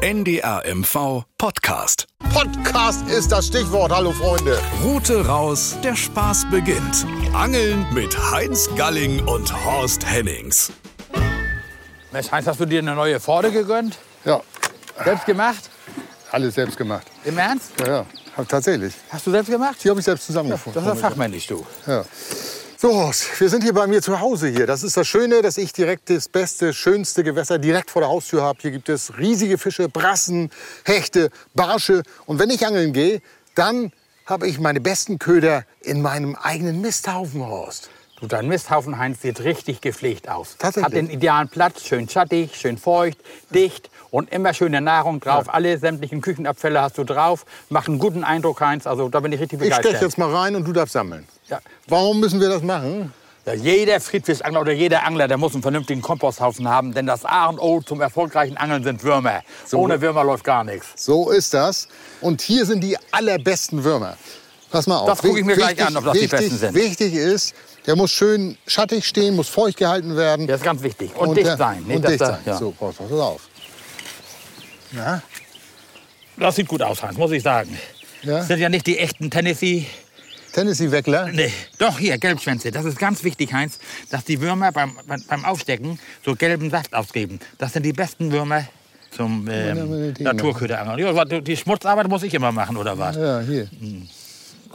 NDR MV Podcast. Podcast ist das Stichwort. Hallo Freunde. Route raus, der Spaß beginnt. Angeln mit Heinz Galling und Horst Hennings. Mensch, Heinz, hast du dir eine neue Pforte gegönnt? Ja, Selbst gemacht? alles selbst gemacht. Im Ernst? Ja, ja, hab, tatsächlich. Hast du selbst gemacht? Die habe ich selbst zusammengefunden. Das ist ja fachmännisch, du. Ja. So, Horst, wir sind hier bei mir zu Hause hier. Das ist das Schöne, dass ich direkt das beste, schönste Gewässer direkt vor der Haustür habe. Hier gibt es riesige Fische, Brassen, Hechte, Barsche. Und wenn ich angeln gehe, dann habe ich meine besten Köder in meinem eigenen Misthaufen, Horst. Du, dein Misthaufen, Heinz, sieht richtig gepflegt aus. Tatsächlich? Hat den idealen Platz, schön schattig, schön feucht, dicht und immer schöne Nahrung drauf. Alle sämtlichen Küchenabfälle hast du drauf. Macht einen guten Eindruck, Heinz. Also da bin ich richtig Ich begeistert. steche jetzt mal rein und du darfst sammeln. Ja. Warum müssen wir das machen? Ja, jeder Friedfischangler oder jeder Angler, der muss einen vernünftigen Komposthaufen haben. Denn das A und O zum erfolgreichen Angeln sind Würmer. Ohne Würmer läuft gar nichts. So ist das. Und hier sind die allerbesten Würmer. Pass mal auf. Das gucke ich mir gleich Wichtig- an, ob das die wichtig, besten sind. Wichtig ist, der muss schön schattig stehen, muss feucht gehalten werden. Das ist ganz wichtig. Und, dicht der- sein. Und dicht sein. Ja. So, pass pass auf. Ja, Das sieht gut aus, Heinz, muss ich sagen. Ja? Das sind ja nicht die echten Tennessee. Tennessee-Weckler. Nee. Doch, hier, Gelbschwänze. Das ist ganz wichtig, Heinz, dass die Würmer beim, beim, Aufstecken so gelben Saft ausgeben. Das sind die besten Würmer zum Ja, ähm, Naturköderangeln. Ja, die Schmutzarbeit muss ich immer machen, oder was? Ja, hier. Hm.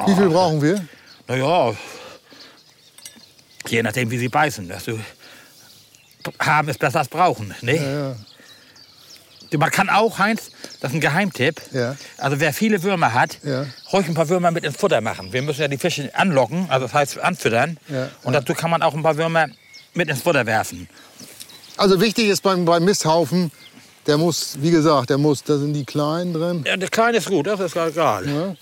Wie viel brauchen wir? Naja, je nachdem, wie sie beißen. Dass du haben ist besser als brauchen. Ne? Ja, Man kann auch, Heinz, das ist ein Geheimtipp. Ja. Also wer viele Würmer hat, Ja. ruhig ein paar Würmer mit ins Futter machen. Wir müssen ja die Fische anlocken, also das heißt anfüttern. Ja, Und dazu kann man auch ein paar Würmer mit ins Futter werfen. Also wichtig ist beim, beim Misthaufen, der muss, wie gesagt, der muss, da sind die Kleinen drin. Ja, der Kleine ist gut, das ist egal. Ja.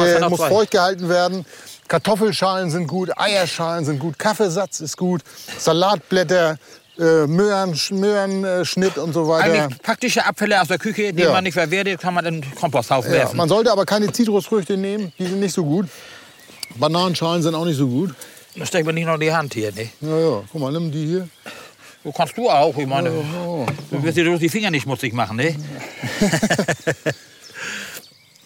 Er schon muss feucht gehalten werden. Kartoffelschalen sind gut, Eierschalen sind gut, Kaffeesatz ist gut, Salatblätter, äh, Möhren, Möhrenschnitt und so weiter. Eigentlich praktische Abfälle aus der Küche, die Ja. man nicht verwertet, kann man in den Komposthaufen Ja, werfen. man sollte aber keine Zitrusfrüchte nehmen, die sind nicht so gut. Bananenschalen sind auch nicht so gut. Da steckt man nicht noch in die Hand hier. Ne? Ja, ja, guck mal, nimm die hier. So kannst du auch. Ich meine, Oh, du wirst dir bloß die Finger nicht schmutzig machen. Ne?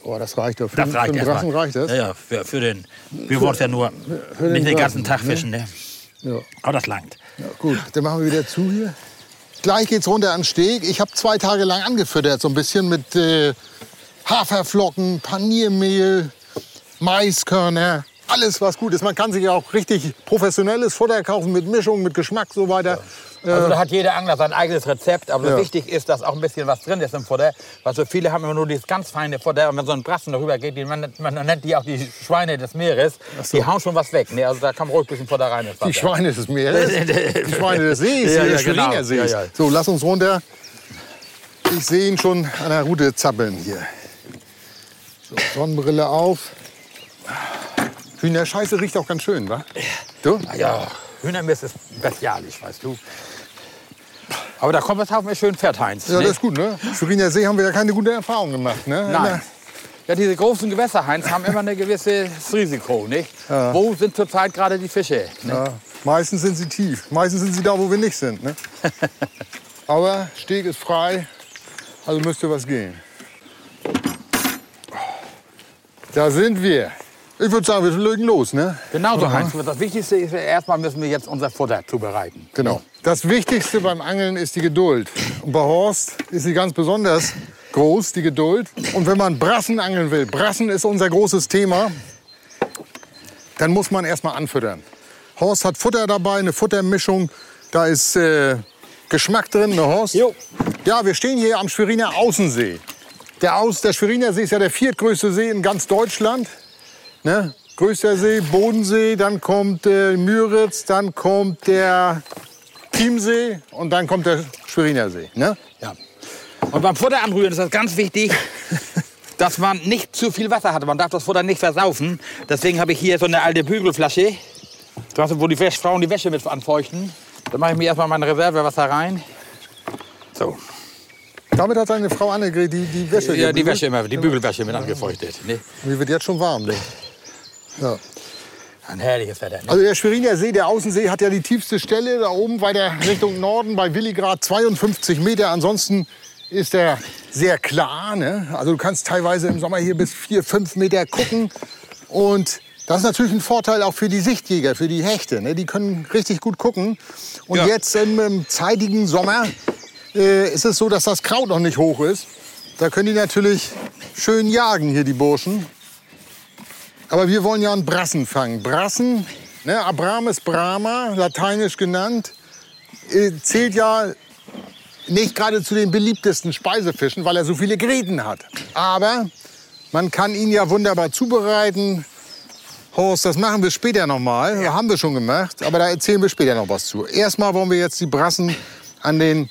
oh das reicht doch. Für, Das für reicht den. Brassen reicht das. Ja, ja, für, für den. Wir wollen es ja nur den nicht den ganzen Brassen, Tag ne? fischen. Ne? Ja. Aber das langt. Ja, gut, dann machen wir wieder zu hier. Gleich geht's runter an den Steg. Ich habe zwei Tage lang angefüttert, so ein bisschen mit äh, Haferflocken, Paniermehl, Maiskörner. Alles, was gut ist. Man kann sich auch richtig professionelles Futter kaufen mit Mischung, mit Geschmack so weiter. Also da hat jeder Angler sein eigenes Rezept. Aber Ja. wichtig ist, dass auch ein bisschen was drin ist im Futter. Weil so viele haben immer nur dieses ganz feine Futter. Und wenn so ein Brassen darüber geht, die, man, man nennt die auch die Schweine des Meeres, die hauen schon was weg. Ne? Also da kann man ruhig ein bisschen Futter rein. Die. Schweine des Meeres, die Schweine des Sees, Ja, ja, genau. Sees. Ja, ja. So, lass uns runter. Ich sehe ihn schon an der Route zappeln hier. So, Sonnenbrille auf. Hühnerscheiße riecht auch ganz schön, wa? Du? Ja, Hühnermist ist bestialisch, weißt du. Aber der Komposthaufen ist schön fett, Heinz. Ja, ne? das ist gut, ne? Schweriner See haben wir ja keine gute Erfahrung gemacht, ne? Nein. Ja, diese großen Gewässer, Heinz, haben immer ein gewisses Risiko, nicht? Wo sind zurzeit gerade die Fische? Ne? Ja, meistens sind sie tief. Meistens sind sie da, wo wir nicht sind, ne? Aber Steg ist frei, also müsste was gehen. Da sind wir. Ich würde sagen, wir legen los, ne? Genauso, Heinz. Das Wichtigste ist, erstmal müssen wir jetzt unser Futter zubereiten. Genau. Das Wichtigste beim Angeln ist die Geduld. Und bei Horst ist sie ganz besonders groß, die Geduld. Und wenn man Brassen angeln will, Brassen ist unser großes Thema, dann muss man erstmal anfüttern. Horst hat Futter dabei, eine Futtermischung. Da ist äh, Geschmack drin, ne Horst? Jo. Ja, wir stehen hier am Schweriner Außensee. Der, Aus, der Schweriner See ist ja der viertgrößte See in ganz Deutschland. Ne? Größter See, Bodensee, dann kommt äh, Müritz, dann kommt der Chiemsee und dann kommt der Schweriner See. Ne? Ja. Und beim Futter anrühren ist das ganz wichtig, dass man nicht zu viel Wasser hat. Man darf das Futter nicht versaufen. Deswegen habe ich hier so eine alte Bügelflasche, wo die Frauen die Wäsche mit anfeuchten. Da mache ich mir erstmal mein Reservewasser rein. So. Damit hat seine Frau Annegret die, die Wäsche Ja, die gebügelt. Wäsche immer, die Bügelwäsche mit angefeuchtet. Ne? Die wird jetzt schon warm. Ne? Ja. Ein herrliches Wetter. Ne? Also der Schweriner See, der Außensee, hat ja die tiefste Stelle da oben weiter Richtung Norden bei Willigrad 52 Meter. Ansonsten ist er sehr klar. Ne? Also du kannst teilweise im Sommer hier bis vier, fünf Meter gucken. Und das ist natürlich ein Vorteil auch für die Sichtjäger, für die Hechte. Ne? Die können richtig gut gucken. Und Ja. jetzt im, im zeitigen Sommer äh, ist es so, dass das Kraut noch nicht hoch ist. Da können die natürlich schön jagen hier, die Burschen. Aber wir wollen ja einen Brassen fangen. Brassen, ne, Abrames Brahma, lateinisch genannt, äh, zählt ja nicht gerade zu den beliebtesten Speisefischen, weil er so viele Gräten hat. Aber man kann ihn ja wunderbar zubereiten. Horst, das machen wir später noch mal. Haben wir schon gemacht, aber da erzählen wir später noch was zu. Erstmal wollen wir jetzt die Brassen an den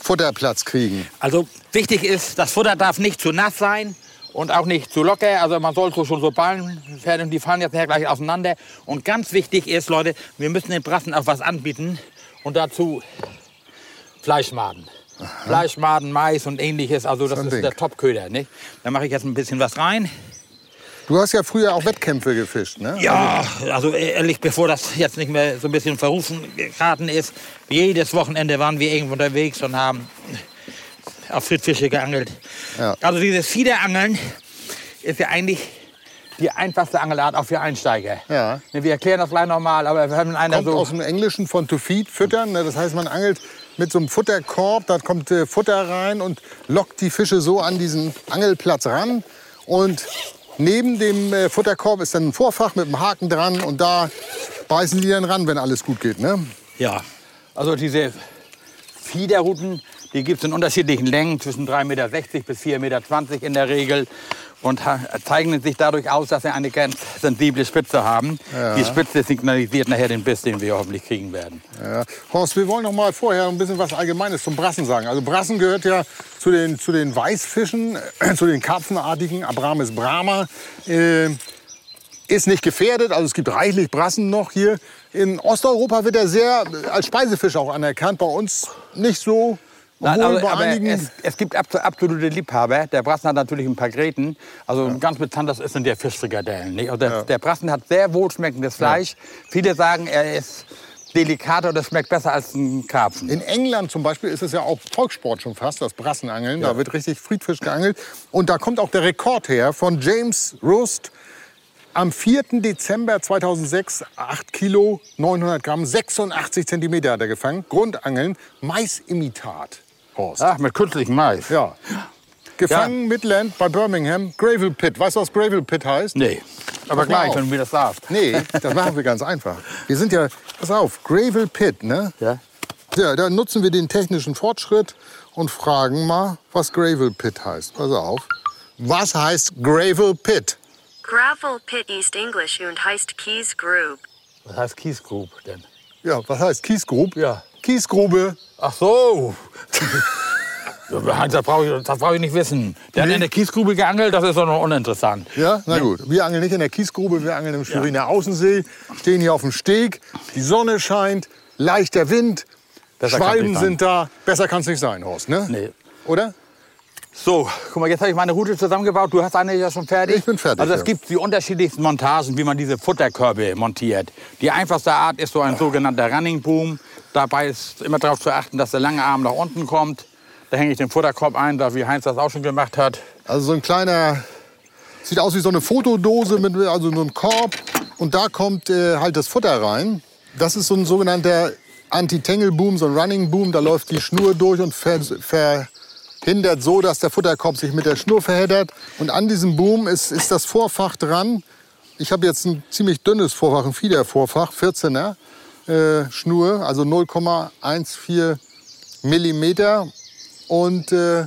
Futterplatz kriegen. Also wichtig ist, das Futter darf nicht zu nass sein und auch nicht zu locker. Also man sollte schon so Ballen fertig, die fallen jetzt nachher gleich auseinander. Und ganz wichtig ist, Leute, wir müssen den Brassen auch was anbieten und dazu Fleischmaden. Fleischmaden, Mais und ähnliches, also das ein ist Ding. der Topköder. Nicht? Da mache ich jetzt ein bisschen was rein. Du hast ja früher auch Wettkämpfe gefischt, ne? Ja, also ehrlich, bevor das jetzt nicht mehr so ein bisschen verrufen geraten ist, jedes Wochenende waren wir irgendwo unterwegs und haben auf Friedfische geangelt. Ja. Also dieses Fiederangeln ist ja eigentlich die einfachste Angelart auch für Einsteiger. Ja. Ne, Wir erklären das gleich nochmal, aber wir haben einer Kommt so... aus dem Englischen von to feed, füttern. ne? Das heißt, man angelt mit so einem Futterkorb, da kommt äh, Futter rein und lockt die Fische so an diesen Angelplatz ran. Und neben dem äh, Futterkorb ist dann ein Vorfach mit einem Haken dran und da beißen die dann ran, wenn alles gut geht. Ne? Ja, also diese Fiederruten, die gibt es in unterschiedlichen Längen, zwischen 3,60 Meter bis 4,20 Meter in der Regel. Und zeichnen sich dadurch aus, dass sie eine ganz sensible Spitze haben. Die Spitze signalisiert nachher den Biss, den wir hoffentlich kriegen werden. Ja. Horst, wir wollen noch mal vorher ein bisschen was Allgemeines zum Brassen sagen. Also Brassen gehört ja zu den, zu den Weißfischen, äh, zu den Karpfenartigen, Abramis brahma. Äh, ist nicht gefährdet, also es gibt reichlich Brassen noch hier. In Osteuropa wird er sehr äh, als Speisefisch auch anerkannt, bei uns nicht so. Nein, aber, aber es, es gibt abso- absolute Liebhaber. Der Brassen hat natürlich ein paar Gräten. Also ganz bekannt, das sind der Fischfrikadellen. Nicht? Also der, der Brassen hat sehr wohlschmeckendes Fleisch. Viele sagen, er ist delikater oder schmeckt besser als ein Karpfen. In England zum Beispiel ist es ja auch Volkssport schon fast, das Brassenangeln. Da wird richtig Friedfisch geangelt. Und da kommt auch der Rekord her von James Rust. Am 4. Dezember 2006, 8 Kilo, 900 Gramm, 86 Zentimeter hat er gefangen. Grundangeln, Maisimitat. Horst. Ach, mit künstlichem Mais. Ja. Gefangen Midland bei Birmingham, Gravel Pit. Weißt du, was Gravel Pit heißt? Nee, aber Pass gleich, auf. wenn du mir das sagst. Nee, das machen wir ganz einfach. Wir sind ja, pass auf, Gravel Pit, ne? Ja? Ja, da nutzen wir den technischen Fortschritt und fragen mal, was Gravel Pit heißt. Pass auf. Was heißt Gravel Pit? Gravel Pit East English und heißt Keys Grube. Was heißt Kiesgrub denn? Ja, was heißt Kiesgrub? Ja. Kiesgrube. Ach so. das brauche ich, das brauch ich nicht wissen. Der hat in der Kiesgrube geangelt, das ist doch noch uninteressant. Ja, na gut. Wir angeln nicht in der Kiesgrube, wir angeln im Schweriner Außensee, stehen hier auf dem Steg, die Sonne scheint, leichter Wind, Besser Schwalben sind da. Besser kann es nicht sein, Horst, ne? Nee. Oder? So, guck mal, jetzt habe ich meine Route zusammengebaut. Du hast eine ja schon fertig. Ich bin fertig, Also es ja. gibt die unterschiedlichsten Montagen, wie man diese Futterkörbe montiert. Die einfachste Art ist so ein sogenannter Running Boom. Dabei ist immer darauf zu achten, dass der lange Arm nach unten kommt. Da hänge ich den Futterkorb ein, da wie Heinz das auch schon gemacht hat. Also so ein kleiner, sieht aus wie so eine Fotodose mit also so einem Korb und da kommt äh, halt das Futter rein. Das ist so ein sogenannter Anti-Tangle-Boom, so ein Running-Boom. Da läuft die Schnur durch und ver verhindert so, dass der Futterkorb sich mit der Schnur verheddert. Und an diesem Boom ist, ist das Vorfach dran. Ich habe jetzt ein ziemlich dünnes Vorfach, ein Fiedervorfach, 14er äh, Schnur, also 0,14 Millimeter. Und äh,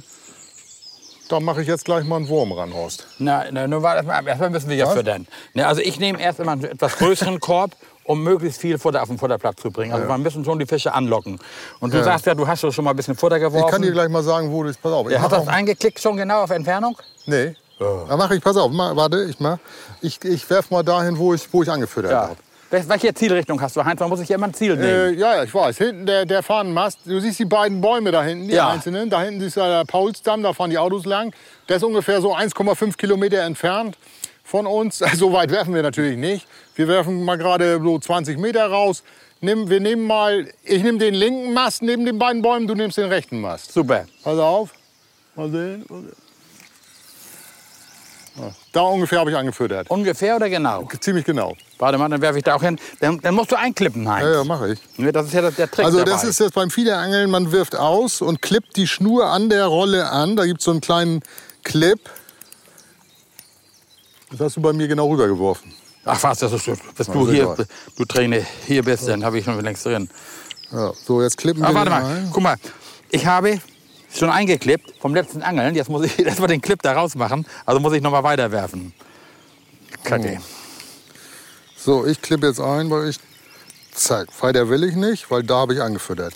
da mache ich jetzt gleich mal einen Wurm ran, Horst. Na, na nur war erstmal, erstmal müssen wir ja Was? füttern. Ne, also ich nehme erst immer einen etwas größeren Korb, um möglichst viel Futter auf den Futterplatz zu bringen. Also wir müssen schon die Fische anlocken. Und du sagst ja, du hast schon mal ein bisschen Futter geworfen. Ich kann dir gleich mal sagen, wo das. Pass auf. Ich Er hat das eingeklickt schon genau auf Entfernung? Nee. Da mache ich, pass auf, mal, warte, ich mach. Ich, ich werf mal dahin, wo ich, wo ich angefüttert Ja. habe. Wel- Welche Zielrichtung hast du, Heinz? Man muss sich ja immer ein Ziel Äh, nehmen. ja, ja, ich weiß. Hinten der, der Fahnenmast. Du siehst die beiden Bäume da hinten, die Ja. einzelnen. Da hinten ist ja der Paulsdamm, da fahren die Autos lang. Der ist ungefähr so 1,5 Kilometer entfernt von uns. So weit werfen wir natürlich nicht. Wir werfen mal gerade so 20 Meter raus. Nimm, wir nehmen mal, ich nehme den linken Mast neben den beiden Bäumen, du nimmst den rechten Mast. Super. Pass auf. Mal sehen. Ah, Da ungefähr habe ich angefüttert. Ungefähr oder genau? Ziemlich genau. Warte mal, dann werfe ich da auch hin. Dann, dann musst du einklippen, Heinz. Ja, ja, mache ich. Das ist ja der, Trick Also dabei. das ist jetzt beim Fiederangeln, man wirft aus und klippt die Schnur an der Rolle an. Da gibt es so einen kleinen Clip. Das hast du bei mir genau rübergeworfen. Ach was, das ist, Na, du ist hier, du Trainer hier bist, dann habe ich schon längst drin. Ja, so, jetzt klippen Aber wir warte den mal, ein. guck mal. Ich habe schon eingeklippt vom letzten Angeln. Jetzt muss ich erstmal den Clip da rausmachen. Also muss ich noch mal weiterwerfen. Kacke. Oh. So, ich klippe jetzt ein, weil ich... Zack, weiter will ich nicht, weil da habe ich angefüttert.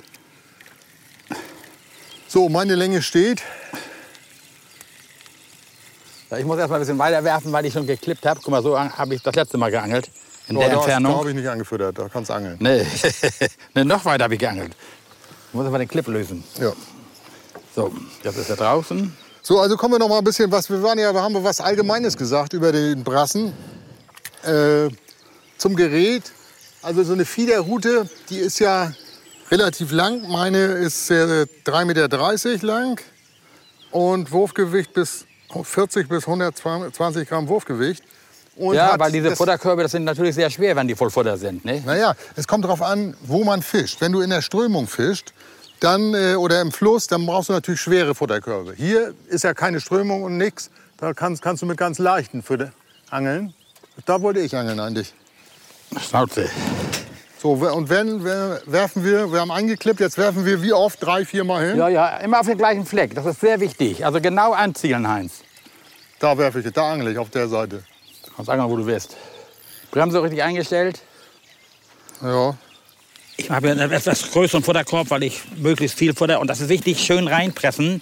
So, meine Länge steht. Ich muss erstmal ein bisschen weiter werfen, weil ich schon geklippt habe. Guck mal, so habe ich das letzte Mal geangelt. In Oh, der da, da Entfernung. habe ich nicht angefüttert, da kannst du angeln. Nee. nee, noch weiter habe ich geangelt. Ich muss aber den Clip lösen. Ja. So, jetzt ist er draußen. So, also kommen wir noch mal ein bisschen was. Wir waren ja, wir haben was Allgemeines gesagt über den Brassen. Äh, zum Gerät. Also so eine Fiederrute, die ist ja relativ lang. Meine ist äh, 3,30 Meter lang und Wurfgewicht bis 40 bis 120 Gramm Wurfgewicht. Und Ja, weil diese das- Futterkörbe, das sind natürlich sehr schwer, wenn die voll Futter sind. Ne? Naja, es kommt darauf an, wo man fischt. Wenn du in der Strömung fischt dann, äh, oder im Fluss, dann brauchst du natürlich schwere Futterkörbe. Hier ist ja keine Strömung und nichts. Da kannst, kannst du mit ganz leichten Fütter angeln. Da wollte ich angeln eigentlich. Schnauze. So, und wenn, wer- werfen wir, wir haben angeklippt, jetzt werfen wir wie oft? Drei, vier Mal hin? Ja, ja, immer auf den gleichen Fleck. Das ist sehr wichtig. Also genau anzielen, Heinz. Da werfe ich, da angle ich, auf der Seite. Kannst angeln, wo du willst. Bremse richtig eingestellt. Ja, Ich habe einen etwas größeren Futterkorb, weil ich möglichst viel Futter, und das ist wichtig, schön reinpressen,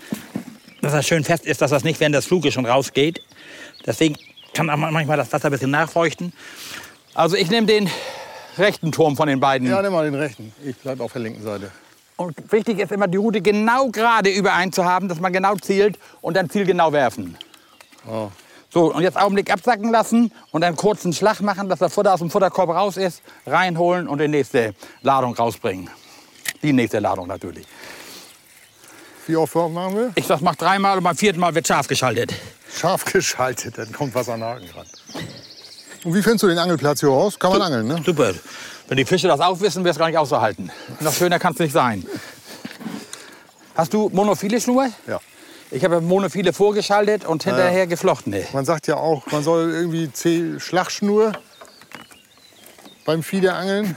dass das schön fest ist, dass das nicht während des Fluges schon rausgeht. Deswegen kann auch manchmal das Wasser ein bisschen nachfeuchten. Also ich nehme den rechten Turm von den beiden. ja nimm mal den rechten. Ich bleibe auf der linken Seite. Und wichtig ist immer, die Route genau gerade überein zu haben, dass man genau zielt und dann zielgenau werfen. Oh. So, und jetzt Augenblick absacken lassen und einen kurzen Schlag machen, dass das Futter aus dem Futterkorb raus ist, reinholen und die nächste Ladung rausbringen. Die nächste Ladung natürlich. Wie oft machen wir? Ich sag, mach dreimal und beim vierten Mal wird scharf geschaltet. Scharf geschaltet, dann kommt was an den Haken ran. Und wie findest du den Angelplatz hier aus? Kann man angeln, ne? Super. Wenn die Fische das auch wissen, wäre es gar nicht auszuhalten. Noch schöner kann es nicht sein. Hast du monophile Schnur? Ja. Ich habe monophile vorgeschaltet und hinterher geflochtene. Man sagt ja auch, man soll irgendwie C Schlagschnur beim Fiederangeln.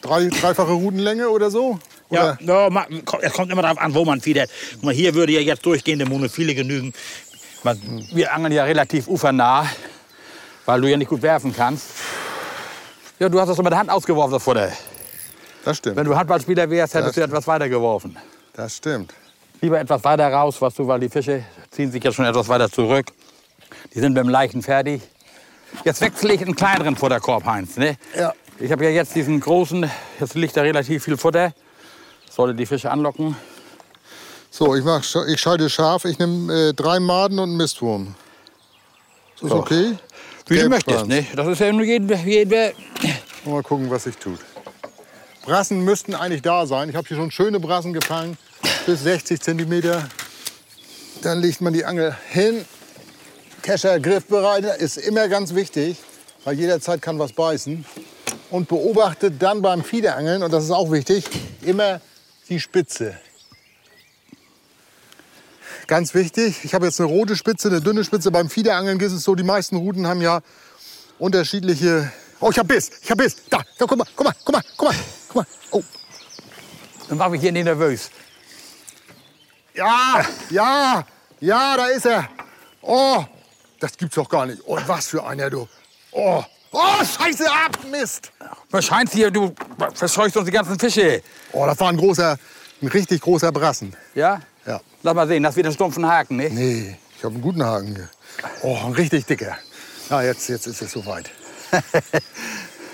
Drei, dreifache Routenlänge oder so? Ja, Oder? ja, ma- es kommt immer darauf an, wo man fiedert. Hier würde ja jetzt durchgehende Monophile genügen. Man- Wir angeln ja relativ ufernah, weil du ja nicht gut werfen kannst. Ja, du hast das doch mit der Hand ausgeworfen, das Futter. Das stimmt. Wenn du Handballspieler wärst, hättest du Ja. etwas weiter geworfen. Das stimmt. Lieber etwas weiter raus, was du, weil die Fische ziehen sich jetzt schon etwas weiter zurück. Die sind mit dem Leichen fertig. Jetzt wechsle ich einen kleineren Futterkorb, Heinz. Ne? Ja. Ich habe ja jetzt diesen großen, jetzt liegt da relativ viel Futter. Sollte die Fische anlocken. So, ich, mach, ich schalte scharf. Ich nehme äh, drei Maden und einen Mistwurm. Ist das okay? Wie du Gelbschwanz. möchtest, ne? Das ist ja nur jedem, jedem Mal gucken, was sich tut. Brassen müssten eigentlich da sein. Ich habe hier schon schöne Brassen gefangen, bis 60 Zentimeter. Dann legt man die Angel hin. Kescher griffbereit ist immer ganz wichtig, weil jederzeit kann was beißen. Und beobachtet dann beim Fiederangeln, und das ist auch wichtig, immer die Spitze. Ganz wichtig, ich habe jetzt eine rote Spitze, eine dünne Spitze. Beim Fiederangeln ist es so, die meisten Routen haben ja unterschiedliche. Oh, ich hab Biss, ich hab Biss. Da, da, guck mal, guck mal, guck mal, guck mal, guck mal. Oh, Dann mache ich hier nicht nervös. ja, ja, ja, da ist er. Oh, das gibt's doch gar nicht. Oh, was für einer, du. Oh, oh, scheiße, ab, Mist. Wahrscheinlich hier, du verscheuchst uns die ganzen Fische. Oh, das war ein großer, ein richtig großer Brassen. Ja? Ja. Lass mal sehen, das wird ein stumpfen Haken, ne? Nee, ich habe einen guten Haken hier. Oh, ein richtig dicker. Ja, jetzt, jetzt ist es soweit.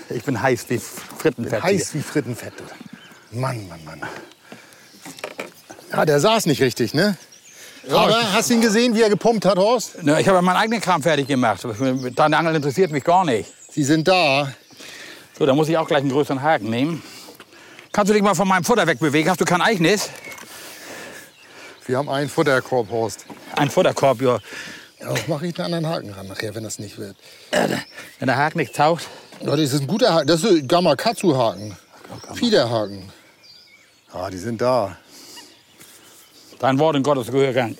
Ich bin heiß wie Frittenfett. Heiß wie Frittenfett. du. Mann, Mann, Mann. Ja, der saß nicht richtig, ne? Aber hast du ihn gesehen, wie er gepumpt hat, Horst? Na, ich habe meinen eigenen Kram fertig gemacht. Deine Angel interessiert mich gar nicht. Sie sind da. So, da muss ich auch gleich einen größeren Haken nehmen. Kannst du dich mal von meinem Futter wegbewegen? Hast du kein eigenes? Wir haben einen Futterkorb, Horst. Ein Futterkorb, ja. Ja, mache ich einen anderen Haken ran nachher, wenn das nicht wird. Wenn der Haken nicht taucht. Ja, das ist ein guter Haken. Das ist ein Gamakatsu-Haken. Fiederhaken. Ah, die sind da. Dein Wort in Gottes Gehörgang.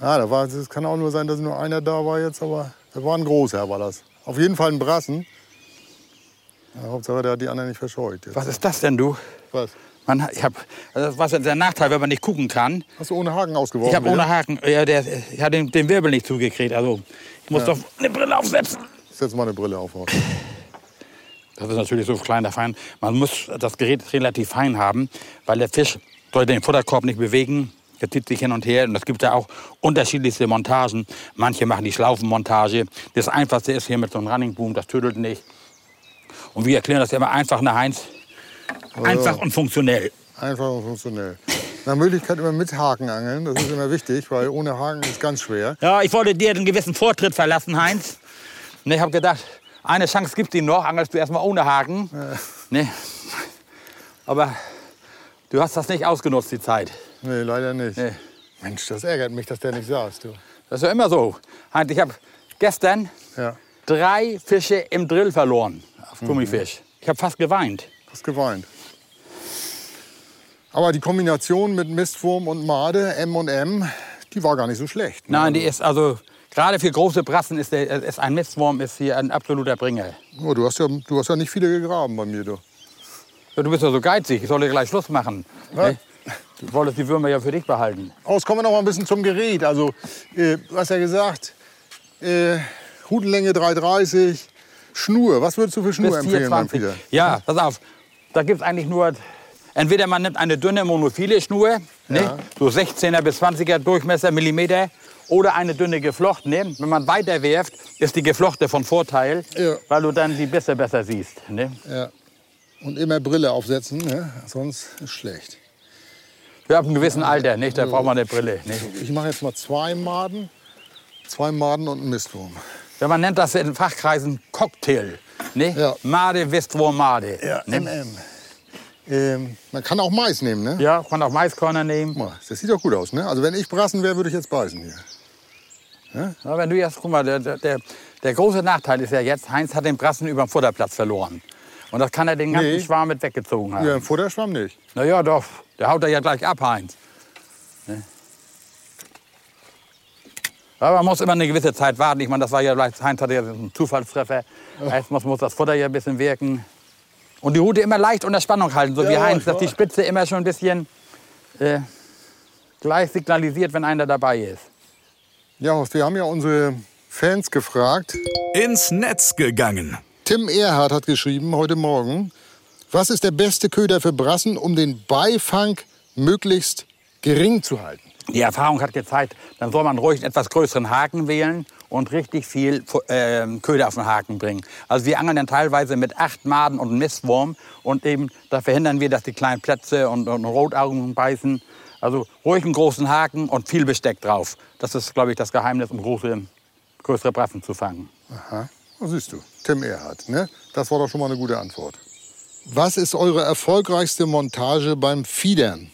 Ja, da war, es kann auch nur sein, dass nur einer da war jetzt, aber das war ein großer, war das. Auf jeden Fall ein Brassen. Ja, Hauptsache, der hat die anderen nicht verscheucht. Jetzt. Was ist das denn, du? Was? Man, ich hab, also was ist der Nachteil, wenn man nicht gucken kann? Hast du ohne Haken ausgeworfen? Ich habe ohne? Haken, ja, der, ich habe den, den Wirbel nicht zugekriegt. Also ich muss doch eine Brille aufsetzen. Setz mal eine Brille auf. Horst. Das ist natürlich so klein, der Fein. Man muss das Gerät relativ fein haben, weil der Fisch soll den Futterkorb nicht bewegen. Der zieht sich hin und her. Und es gibt ja auch unterschiedlichste Montagen. Manche machen die Schlaufenmontage. Das Einfachste ist hier mit so einem Running Boom, das tödelt nicht. Und wir erklären das ja immer einfach nach Heinz. Einfach und funktionell. Einfach und funktionell. Nach Möglichkeit immer mit Haken angeln. Das ist immer wichtig, weil ohne Haken ist ganz schwer. Ja, ich wollte dir einen gewissen Vortritt verlassen, Heinz. Ich habe gedacht, eine Chance gibt ihm noch, angelst du erstmal ohne Haken. Ne. Aber du hast das nicht ausgenutzt, die Zeit. Nee, leider nicht. Nee. Mensch, das ärgert mich, dass der nicht saß. Du. Das ist ja immer so. Heinz, ich habe gestern Ja, drei Fische im Drill verloren auf Gummifisch. Ich habe fast geweint. Hast geweint. Aber die Kombination mit Mistwurm und Made, M und M, die war gar nicht so schlecht. ne? Nein, die ist also, gerade für große Brassen ist, der, ist ein Mistwurm ist hier ein absoluter Bringer. Oh, du, hast ja, du hast ja nicht viele gegraben bei mir. Du. Ja, Du bist ja so geizig, ich soll dir gleich Schluss machen. Ne? Du wolltest die Würmer ja für dich behalten. Aus, kommen wir noch mal ein bisschen zum Gerät. Also, äh, du hast ja gesagt, äh, Hutenlänge 3,30, Schnur. Was würdest du für Schnur empfehlen, mein 420. Peter? Ja, pass auf. Da gibt es eigentlich nur. Entweder man nimmt eine dünne monophile Schnur, ne? Ja. so 16er bis 20er Durchmesser, Millimeter, oder eine dünne geflochtene. Wenn man weiter werft, ist die geflochte von Vorteil, Ja. weil du dann die Bisse besser siehst. Ne? Ja. Und immer Brille aufsetzen, ne? sonst ist schlecht. Ja, ab einem gewissen Alter, nicht? da braucht man eine Brille. Ne? Ich mache jetzt mal zwei Maden, zwei Maden und einen Mistwurm. Ja, man nennt das in Fachkreisen Cocktail. Ne? Ja. Made, Westwurm, Made. ne? MM. Ähm, man kann auch Mais nehmen, ne? Ja, kann auch Maiskörner nehmen. Mal, Das sieht doch gut aus, ne? Also wenn ich Brassen wäre, würde ich jetzt beißen hier. Ja, wenn du jetzt, guck mal, der, der- der, der große Nachteil ist ja jetzt, Heinz hat den Brassen über dem Futterplatz verloren. Und das kann er den ganzen Nee. Schwarm mit weggezogen haben. Ja, im Futterschwamm nicht. Na ja, doch, der haut er ja gleich ab, Heinz. Aber man muss immer eine gewisse Zeit warten. Ich meine, das war ja vielleicht, Heinz hatte ja einen Zufallstreffer. Erst muss, muss das Futter ja ein bisschen wirken. Und die Rute immer leicht unter Spannung halten, so wie Ja, Heinz, ich dass die. Spitze immer schon ein bisschen äh, gleich signalisiert, wenn einer dabei ist. Ja, Horst, wir haben ja unsere Fans gefragt. Ins Netz gegangen. Tim Erhardt hat geschrieben heute Morgen, was ist der beste Köder für Brassen, um den Beifang möglichst gering zu halten? Die Erfahrung hat gezeigt, dann soll man ruhig einen etwas größeren Haken wählen und richtig viel äh, Köder auf den Haken bringen. Also wir angeln dann teilweise mit acht Maden und Mistwurm und eben da verhindern wir, dass die kleinen Plätze und, und Rotaugen beißen. Also ruhig einen großen Haken und viel Besteck drauf. Das ist, glaube ich, das Geheimnis, um große, größere Brassen zu fangen. Aha, das siehst du. Tim Erhardt, ne? Das war doch schon mal eine gute Antwort. Was ist eure erfolgreichste Montage beim Fiedern?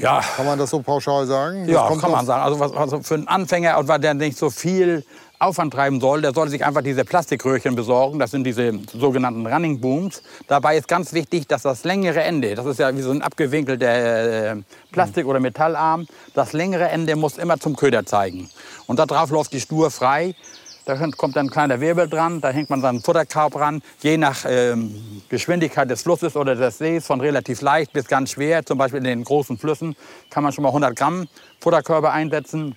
Ja, Kann man das so pauschal sagen? Das Ja, kann man sagen. Also, was, also für einen Anfänger, der nicht so viel Aufwand treiben soll, der sollte sich einfach diese Plastikröhrchen besorgen. Das sind diese sogenannten Running Booms. Dabei ist ganz wichtig, dass das längere Ende, das ist ja wie so ein abgewinkelter äh, Plastik- oder Metallarm, das längere Ende muss immer zum Köder zeigen. Und da drauf läuft die Schnur frei. Da kommt dann ein kleiner Wirbel dran, da hängt man dann Futterkorb ran. Je nach ähm, Geschwindigkeit des Flusses oder des Sees, von relativ leicht bis ganz schwer, zum Beispiel in den großen Flüssen, kann man schon mal 100 Gramm Futterkörbe einsetzen.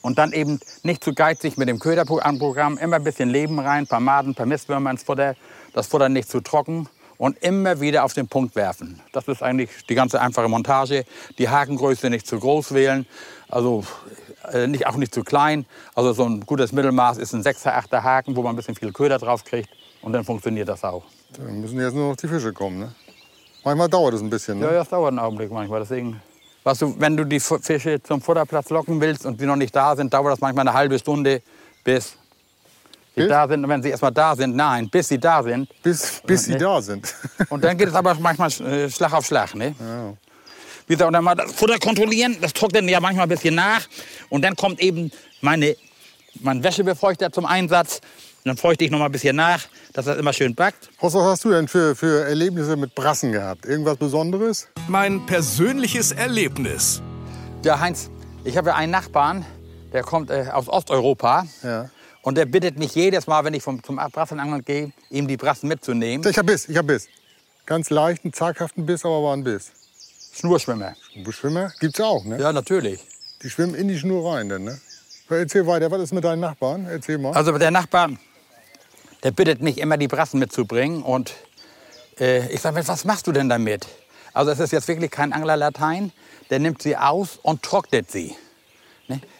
Und dann eben nicht zu geizig mit dem Köderprogramm, immer ein bisschen Leben rein, ein paar Maden, ein paar Mistwürmer ins Futter, das Futter nicht zu trocken und immer wieder auf den Punkt werfen. Das ist eigentlich die ganze einfache Montage. Die Hakengröße nicht zu groß wählen, also äh, nicht, auch nicht zu klein. Also so ein gutes Mittelmaß ist ein 6er, 8er Haken, wo man ein bisschen viel Köder drauf kriegt und dann funktioniert das auch. Dann müssen jetzt nur noch die Fische kommen, ne? Manchmal dauert es ein bisschen, ne? Ja, das dauert einen Augenblick manchmal. Deswegen, weißt du, wenn du die Fische zum Futterplatz locken willst und die noch nicht da sind, dauert das manchmal eine halbe Stunde, bis sie Bis? da sind. Und wenn sie erstmal da sind, nein, bis sie da sind. Bis, bis sie Nee. da sind. Und dann geht es aber manchmal äh, Schlag auf Schlag. Ne? wie gesagt, und dann mal das Futter kontrollieren. Das trocknet ja manchmal ein bisschen nach. Und dann kommt eben meine, mein Wäschebefeuchter zum Einsatz. Und dann feuchte ich noch mal ein bisschen nach, dass das immer schön backt. Horst, was hast du denn für, für Erlebnisse mit Brassen gehabt? Irgendwas Besonderes? Mein persönliches Erlebnis. Ja, Heinz, ich habe ja einen Nachbarn, der kommt äh, aus Osteuropa. Ja. Und der bittet mich jedes Mal, wenn ich vom, zum Brassenangeln gehe, ihm die Brassen mitzunehmen. Ich hab Biss, ich hab Biss. Ganz leichten, zaghaften Biss, aber war ein Biss. Schnurschwimmer. Schwimmer gibt's auch, ne? Ja, natürlich. Die schwimmen in die Schnur rein, dann, ne? Erzähl weiter, was ist mit deinen Nachbarn? Erzähl mal. Also der Nachbar, der bittet mich immer, die Brassen mitzubringen. Und äh, ich sage, was machst du denn damit? Also es ist jetzt wirklich kein Anglerlatein. Der nimmt sie aus und trocknet sie.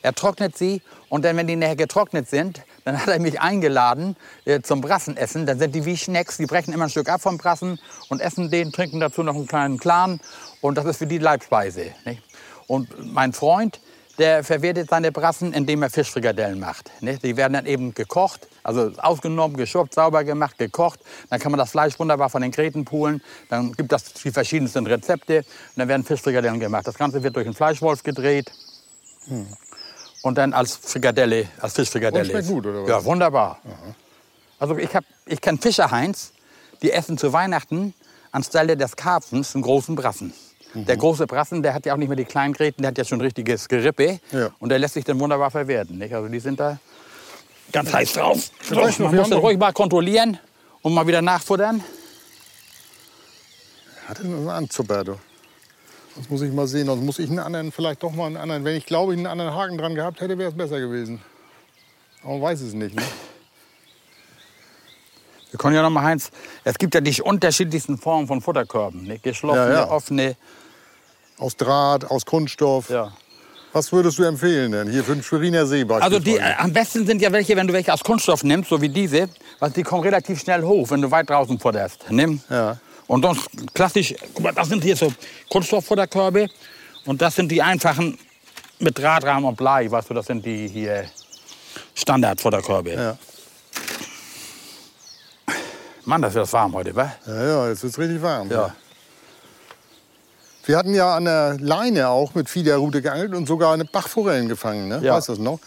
Er trocknet sie und dann, wenn die nachher getrocknet sind, dann hat er mich eingeladen äh, zum Brassenessen. Dann sind die wie Schnecks, die brechen immer ein Stück ab vom Brassen und essen den, trinken dazu noch einen kleinen Clan. Und das ist für die Leibspeise. Nicht? Und mein Freund, der verwertet seine Brassen, indem er Fischfrikadellen macht. Nicht? Die werden dann eben gekocht, also ausgenommen, geschuppt, sauber gemacht, gekocht. Dann kann man das Fleisch wunderbar von den Gräten poolen. Dann gibt es die verschiedensten Rezepte. Und dann werden Fischfrikadellen gemacht. Das Ganze wird durch einen Fleischwolf gedreht. Und dann als Frikadelle, als Fischfrikadelle. Und schmeckt gut, oder was? Ja, wunderbar. Also ich, hab- ich kenne Fischerheinz, die essen zu Weihnachten anstelle des Karpfens einen großen Brassen. Mhm. Der große Brassen, der hat ja auch nicht mehr die kleinen Gräten, der hat ja schon richtiges Gerippe. Ja. Und der lässt sich dann wunderbar verwerten. Nicht? Also die sind da ganz heiß drauf. So, man muss das ruhig mal kontrollieren und mal wieder nachfuttern. Hat er einen Anzupper, du? Das muss ich mal sehen. Sonst muss ich einen anderen, vielleicht doch mal einen anderen. Wenn ich glaube, ich einen anderen Haken dran gehabt hätte, wäre es besser gewesen. Aber man weiß es nicht, ne? Wir können ja noch mal, Heinz, es gibt ja die unterschiedlichsten Formen von Futterkörben. Nicht? Geschlossene, Ja, ja. offene. Aus Draht, aus Kunststoff. Ja. Was würdest du empfehlen denn? Hier für den Schweriner See Also die, äh, am besten sind ja welche, wenn du welche aus Kunststoff nimmst, so wie diese, weil die kommen relativ schnell hoch, wenn du weit draußen futterst. Nimm. Ja. Und sonst klassisch, guck mal, das sind hier so Kunststofffutterkörbe und das sind die einfachen mit Drahtrahmen und Blei, weißt du, das sind die hier Standardfutterkörbe. Ja. Mann, das wird warm heute, wa? ja, ja, jetzt wird's richtig warm. Ja. Wir hatten ja an der Leine auch mit Fiederrute geangelt und sogar eine Bachforellen gefangen, ne? Ja. Weißt du das noch?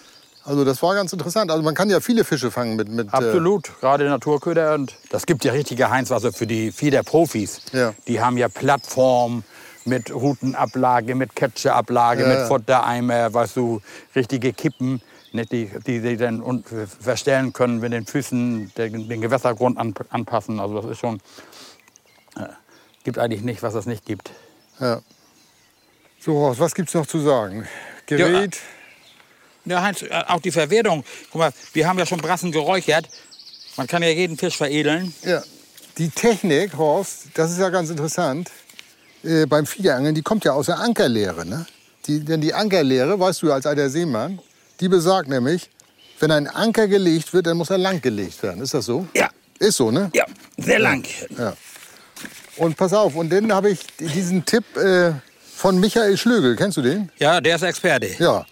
Also das war ganz interessant. Also man kann ja viele Fische fangen mit... mit äh, Absolut, gerade Naturköder. Und das gibt ja richtige Heinzwasser für die Fiederprofis. Ja. Die haben ja Plattform mit Routenablage, mit Catcherablage, Ja, mit ja. Futtereimer, weißt du, richtige Kippen, ne, die, die sie dann verstellen können, mit den Füßen den, den Gewässergrund an, anpassen. Also das ist schon, äh, gibt eigentlich nicht, was es nicht gibt. Ja. So, Horst, was gibt's noch zu sagen? Gerät, Ja, Heinz, äh, auch die Verwertung. Guck mal, wir haben ja schon Brassen geräuchert. Man kann ja jeden Fisch veredeln. ja. Die Technik, Horst, das ist ja ganz interessant, äh, beim Fiederangeln, die kommt ja aus der Ankerlehre. Ne? Die, denn die Ankerlehre, weißt du als alter Seemann, die besagt nämlich, wenn ein Anker gelegt wird, dann muss er lang gelegt werden. Ist das so? Ja, Ist so, ne? ja, sehr lang. Und pass auf, und dann habe ich diesen Tipp äh, von Michael Schlögel. Kennst du den? Ja, der ist Experte. Ja.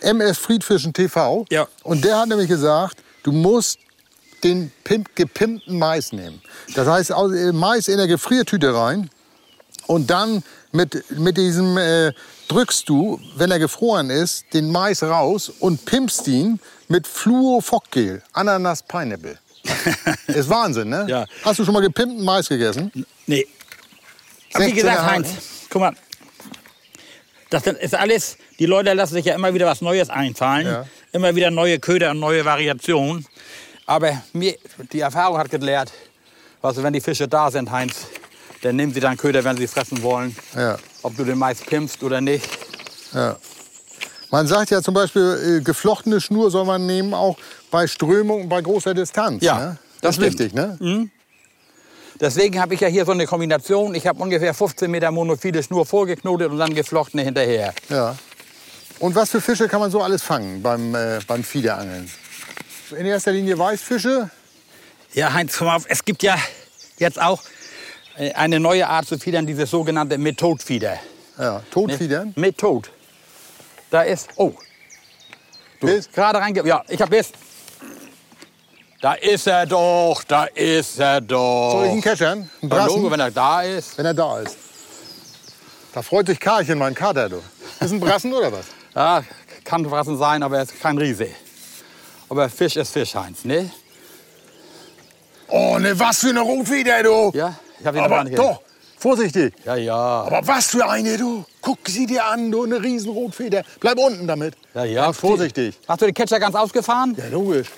MS Friedfischen TV. Ja. Und der hat nämlich gesagt, du musst den pimp, gepimpten Mais nehmen. Das heißt, äh, Mais in der Gefriertüte rein und dann mit, mit diesem äh, drückst du, wenn er gefroren ist, den Mais raus und pimpst ihn mit Fluofockgel, Ananas Pineapple. ist Wahnsinn, ne? Ja. Hast du schon mal gepimpten Mais gegessen? Nee. Wie 16er gesagt. Heinz, guck mal. Das ist alles, die Leute lassen sich ja immer wieder was Neues einfallen. Ja. Immer wieder neue Köder und neue Variationen. Aber mir, die Erfahrung hat gelehrt, also wenn die Fische da sind, Heinz, dann nehmen sie dann Köder, wenn sie fressen wollen. Ja. Ob du den Mais pimpst oder nicht. Ja. Man sagt ja zum Beispiel, äh, geflochtene Schnur soll man nehmen, auch bei Strömung und bei großer Distanz. Ja, ne? das das ist stimmt. wichtig, ne? Deswegen habe ich ja hier so eine Kombination. Ich habe ungefähr 15 Meter monophile Schnur vorgeknotet und dann geflochtene hinterher. Ja. Und was für Fische kann man so alles fangen beim, äh, beim Fiederangeln? In erster Linie Weißfische. Ja, Heinz, komm auf. Es gibt ja jetzt auch äh, eine neue Art zu fiedern, dieses sogenannte Methodfieder. Ja, Totfiedern. Method. Da ist, oh, du Biss? gerade reinge... Ja, ich hab Biss. Da ist er doch, da ist er doch. Soll ich ihn keschern? Ein Na, Logo, Brassen? wenn er da ist. Wenn er da ist. Da freut sich Karlchen, mein Kater, du. Ist ein Brassen oder was? Ja, kann Brassen sein, aber er ist kein Riese. Aber Fisch ist Fisch, Heinz, ne? Oh, ne, was für eine Rotfeder, du. Ja, ich hab ihn Aber aber nicht. doch, vorsichtig. Ja, ja. Aber was für eine, du. Guck sie dir an, du, eine riesen Rotfeder. Bleib unten damit. Ja, ja. Ganz vorsichtig. Hast du den Catcher ganz ausgefahren? Ja, logisch.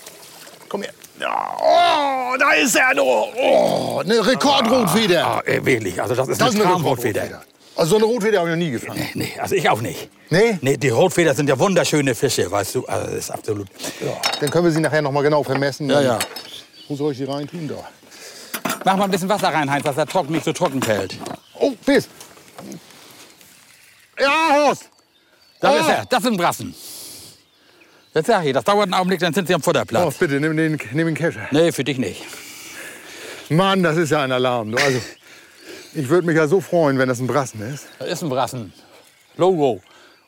Komm her. Ja, oh, da ist er, du. Oh, eine Rekordrotfeder. Ah, äh, wirklich, also das ist das ist eine eine. Rekordrotfeder. Also so eine Rotfeder habe ich noch nie gefangen. Nee, nee, also ich auch nicht. Nee? Nee, die Rotfeder sind ja wunderschöne Fische, weißt du. Also das ist absolut. Dann können wir sie nachher noch mal genau vermessen. Ja, ja. Wo soll ich sie rein tun? Da. Mach mal ein bisschen Wasser rein, Heinz, dass der trocken nicht so trocken fällt. Oh, Fisch. Ja, Horst. Da Oh. ist er, das sind Brassen. Jetzt sag ich, das dauert einen Augenblick, dann sind sie am Futterplatz. Horst, bitte, nimm den, nimm den Kescher. Nee, für dich nicht. Mann, das ist ja ein Alarm. Also, ich würde mich ja so freuen, wenn das ein Brassen ist. Das ist ein Brassen. Logo.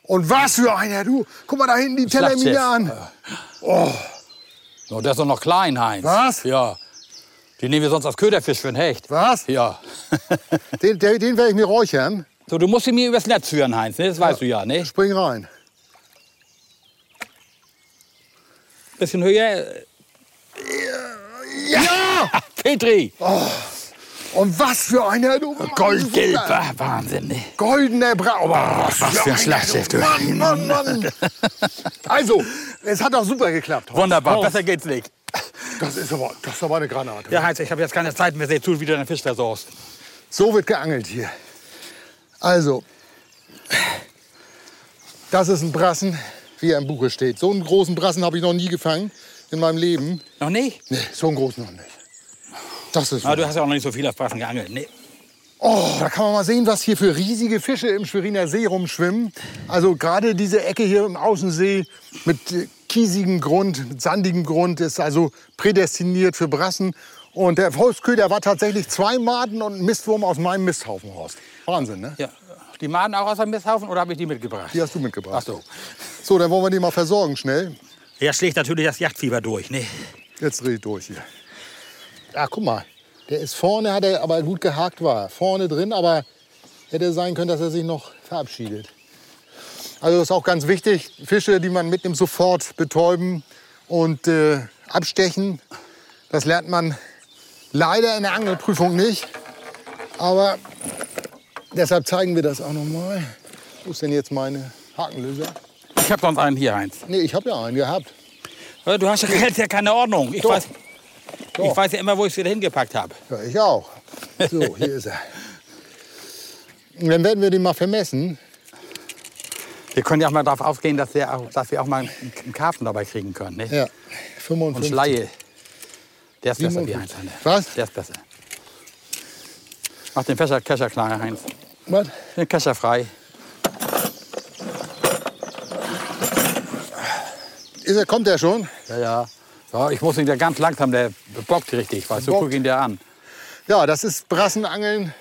Und was für einer, du. Guck mal da hinten die Teller mir an. Oh, der ist doch noch klein, Heinz. Was? Ja. Die nehmen wir sonst als Köderfisch für ein Hecht. Was? Ja. Den, den, den werde ich mir räuchern. So, du musst ihn mir übers Netz führen, Heinz. Ne? Das weißt du ja, ne? Spring rein. Bisschen höher. Ja! Petri! Und was für einer, du. Goldgelb. Ah, Wahnsinn, ne? Goldener Bra. Oh, was, was für ein Schlachtschiff, du. Mann, Mann, Mann. Also, es hat doch super geklappt. Horst. Wunderbar, Horst, besser geht's nicht. Das ist aber, das ist aber eine Granate. Ja, Heinz, ich habe jetzt keine Zeit mehr. Seh zu, wie du deinen Fisch versorgst. So wird geangelt hier. Also, das ist ein Brassen, wie er im Buche steht. So einen großen Brassen habe ich noch nie gefangen in meinem Leben. Noch nicht? Nee, so einen großen noch nicht. Das ist. Ah, du hast ja auch noch nicht so viel auf Brassen geangelt. Ne? Oh, da kann man mal sehen, was hier für riesige Fische im Schweriner See rumschwimmen. Also gerade diese Ecke hier im Außensee mit kiesigem Grund, mit sandigem Grund ist also prädestiniert für Brassen. Und der Faustköder war tatsächlich zwei Maden und ein Mistwurm aus meinem Misthaufen, Horst. Wahnsinn, ne? Ja. Die Maden auch aus dem Misthaufen oder habe ich die mitgebracht? Die hast du mitgebracht. Ach so. So, dann wollen wir die mal versorgen, schnell. Er schlägt natürlich das Jagdfieber durch. Ne? Jetzt dreh ich durch hier. Ah, guck mal. Der ist vorne, hat er aber gut gehakt war. Vorne drin, aber hätte sein können, dass er sich noch verabschiedet. Also das ist auch ganz wichtig. Fische, die man mitnimmt, sofort betäuben und äh, abstechen. Das lernt man leider in der Angelprüfung nicht. Aber deshalb zeigen wir das auch noch mal. Wo ist denn jetzt meine Hakenlöser? Ich habe sonst einen hier, Heinz. Nee, ich habe ja einen gehabt. Aber Du hast ja, ja keine Ordnung. Ich Doch. weiß, ich weiß ja immer, wo ich es wieder hingepackt habe. Ja, ich auch. So, hier ist er. Und dann werden wir den mal vermessen. Wir können ja auch mal darauf aufgehen, dass wir auch, dass wir auch mal einen, Karpfen dabei kriegen können. Ne? Ja, Und 55. Schleie. Der ist besser wie 57. Heinz. Was? Der ist besser. Mach den Kescher, Kescher kleiner, Heinz. Was? Den Kescher frei. Ist er, kommt er schon? Ja, ja. So, ich muss ihn ja ganz langsam, der bockt richtig, weißt du, Bockt. guck ihn dir an. Ja, das ist Brassenangeln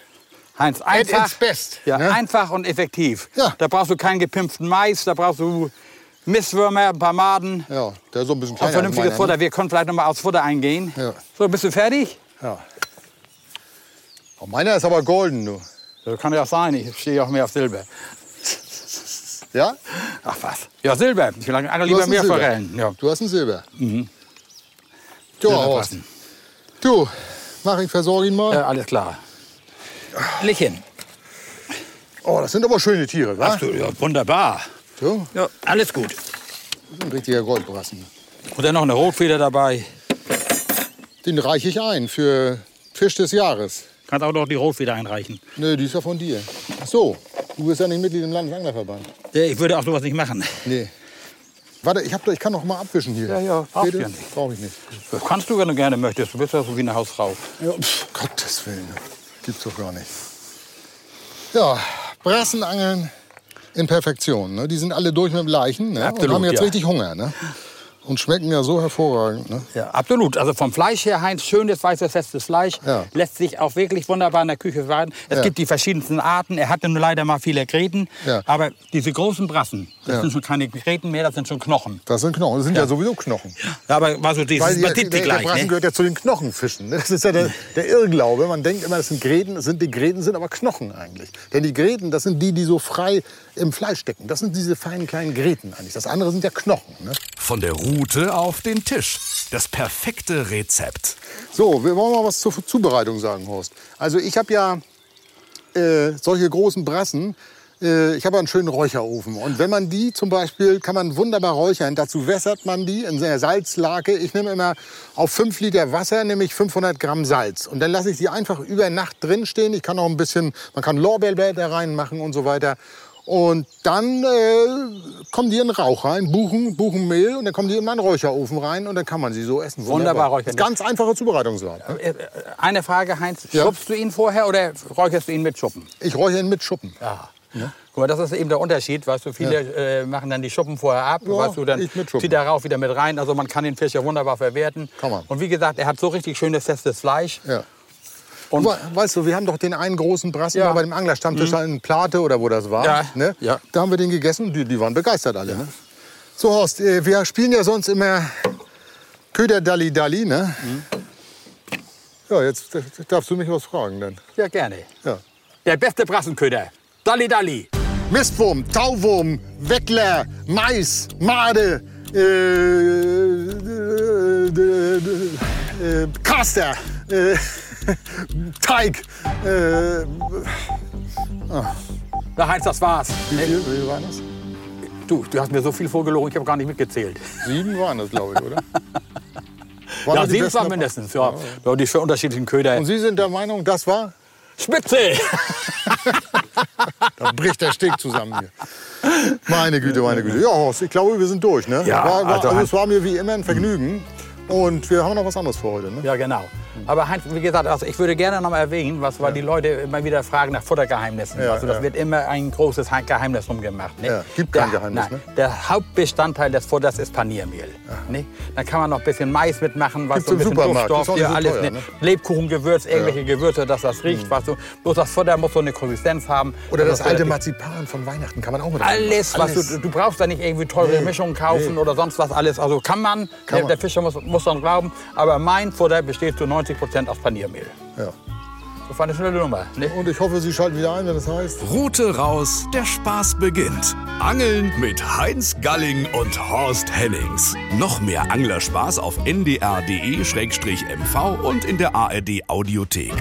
Heinz, einfach, its best. ja, ne? einfach und effektiv. Ja. Da brauchst du keinen gepimpften Mais, da brauchst du Misswürmer, ein paar Maden ja, der ist so ein bisschen kleiner. als vernünftiges meiner, Futter. Wir können vielleicht noch mal aufs Futter eingehen. Ja. So, bist du fertig? Ne? Ja. Oh, meiner ist aber golden, du. Das kann ja auch sein, ich stehe auch mehr auf Silber. Ja? Ach was. Ja, Silber. Ich angel Du lieber mehr Silber. Forellen. Ja. Du hast einen Silber. Mhm. Du, Horst. Du, mach ich, versorge ihn mal. Ja, alles klar. Leg hin. Oh, das sind aber schöne Tiere, wa? Ach du, ja, wunderbar. So, Ja, alles gut. das ist ein richtiger Goldbrassen. Und dann noch eine Rotfeder dabei. Den reiche ich ein für Fisch des Jahres. Kannst auch noch die Rotfeder einreichen. Nö, die ist ja von dir. Ach so, du bist ja nicht Mitglied im Landesanglerverband. Ja, Ich würde auch sowas nicht machen. Nee. Warte, ich, hab, doch- ich kann noch mal abwischen hier. Ja, ja, brauchst Geht du das? ja nicht. Brauch ich nicht. Das kannst du, wenn du gerne möchtest. Du bist ja so wie eine Hausfrau. Ja, pf, Gottes Willen. Gibt's doch gar nicht. Ja, Brassenangeln in Perfektion. Ne? Die sind alle durch mit dem Leichen ne? und Absolut, haben jetzt ja. richtig Hunger. Ne? Und schmecken ja so hervorragend. Ne? Ja, absolut. Also vom Fleisch her, Heinz, schönes, weißes, festes Fleisch. Ja. Lässt sich auch wirklich wunderbar in der Küche verwalten. Es Ja. gibt die verschiedensten Arten. Er hatte nur leider mal viele Gräten. Ja. Aber diese großen Brassen, das Ja. sind schon keine Gräten mehr, das sind schon Knochen. Das sind Knochen. Das sind ja, sowieso Knochen. Aber war so dieses Weil die, der, Batiti der gleich. Brassen Ne? gehört ja zu den Knochenfischen. ne? Das ist ja der, der Irrglaube. Man denkt immer, das sind Gräten. Das sind die Gräten sind aber Knochen eigentlich. Denn die Gräten, das sind die, die so frei im Fleisch stecken. Das sind diese feinen kleinen Gräten eigentlich. Das andere sind ja Knochen. Ne? Von der Rute auf den Tisch. Das perfekte Rezept. So, wir wollen mal was zur Zubereitung sagen, Horst. Also ich habe ja äh, solche großen Brassen. Äh, ich habe einen schönen Räucherofen. Und wenn man die zum Beispiel, kann man wunderbar räuchern. Dazu wässert man die in der Salzlake. Ich nehme immer auf 5 Liter Wasser, nehme ich 500 Gramm Salz. Und dann lasse ich die einfach über Nacht drin stehen. Ich kann auch ein bisschen, man kann Lorbeerblätter reinmachen und so weiter. Und dann äh, kommen die in Rauch rein, Buchen, Buchenmehl und dann kommen die in meinen Räucherofen rein und dann kann man sie so essen. Wunderbar räuchern. Ganz einfache Zubereitungsart. ne? Äh, äh, Eine Frage, Heinz. Ja. Schubst du ihn vorher oder räucherst du ihn mit Schuppen? Ich räuchere ihn mit Schuppen. Ja. Guck mal, das ist eben der Unterschied, weißt du, viele äh, machen dann die Schuppen vorher ab, Ja, weißt du, dann zieht er rauf wieder mit rein, also man kann den Fisch ja wunderbar verwerten. Kann man. Und wie gesagt, er hat so richtig schönes, festes Fleisch. Ja. Und We- Weißt du, wir haben doch den einen großen Brassen Ja. Mhm. bei dem Anglerstammtisch in Plate oder wo das war. Ja. Ne? Ja. Da haben wir den gegessen und die, die waren begeistert alle. Ne? So Horst, äh, wir spielen ja sonst immer Köder Dalli Dalli. Ne? Mhm. Ja, jetzt äh, darfst du mich was fragen dann. Ja, gerne. Ja. Der beste Brassenköder. Dalli Dalli. Mistwurm, Tauwurm, Weckler, Mais, Made, äh, äh, äh, äh, Caster, äh, Teig. Äh, Na Heinz, das war's. wie, viel, wie viel waren das? Du, du hast mir so viel vorgelogen, ich habe gar nicht mitgezählt. Sieben waren das, glaube ich, oder? Waren Ja, sieben waren mindestens. Ja. ja. Die für unterschiedlichen Köder. Und Sie sind der Meinung, das war? Spitze! Da bricht der Steg zusammen hier. Meine Güte, meine Güte. Ja, Horst, ich glaube, wir sind durch. Ne? Ja, war, war, also also es war mir wie immer ein Vergnügen. Und wir haben noch was anderes für heute. Ne? Ja, genau. Aber Heinz, wie gesagt, also ich würde gerne noch mal erwähnen, was, weil die Leute immer wieder fragen nach Futtergeheimnissen. Ja, also das ja. wird immer ein großes He- Geheimnis rumgemacht. Ne? Ja, gibt kein der, Geheimnis, nein, ne? Der Hauptbestandteil des Futters ist Paniermehl. Ne? Dann kann man noch ein bisschen Mais mitmachen, was so ein bisschen Duftstoff, ja, so alles, teuer, ne? Lebkuchengewürz, irgendwelche Gewürze, dass das riecht. Was so. Bloß das Futter muss so eine Konsistenz haben. Oder das dass alte Marzipan von Weihnachten kann man auch mit reinmachen. alles, was du, du brauchst da nicht irgendwie teure Mischungen kaufen oder sonst was alles. Also kann man, Kann der, man. der Fischer muss, muss dann glauben. Aber mein Futter besteht zu 90 Prozent aus Paniermehl. Ja. Das war eine schnelle Nummer. Ne? Und ich hoffe, Sie schalten wieder ein, wenn es heißt. Rute raus, der Spaß beginnt. Angeln mit Heinz Galling und Horst Hennings. Noch mehr Anglerspaß auf ndr.de-mv und in der ARD Audiothek.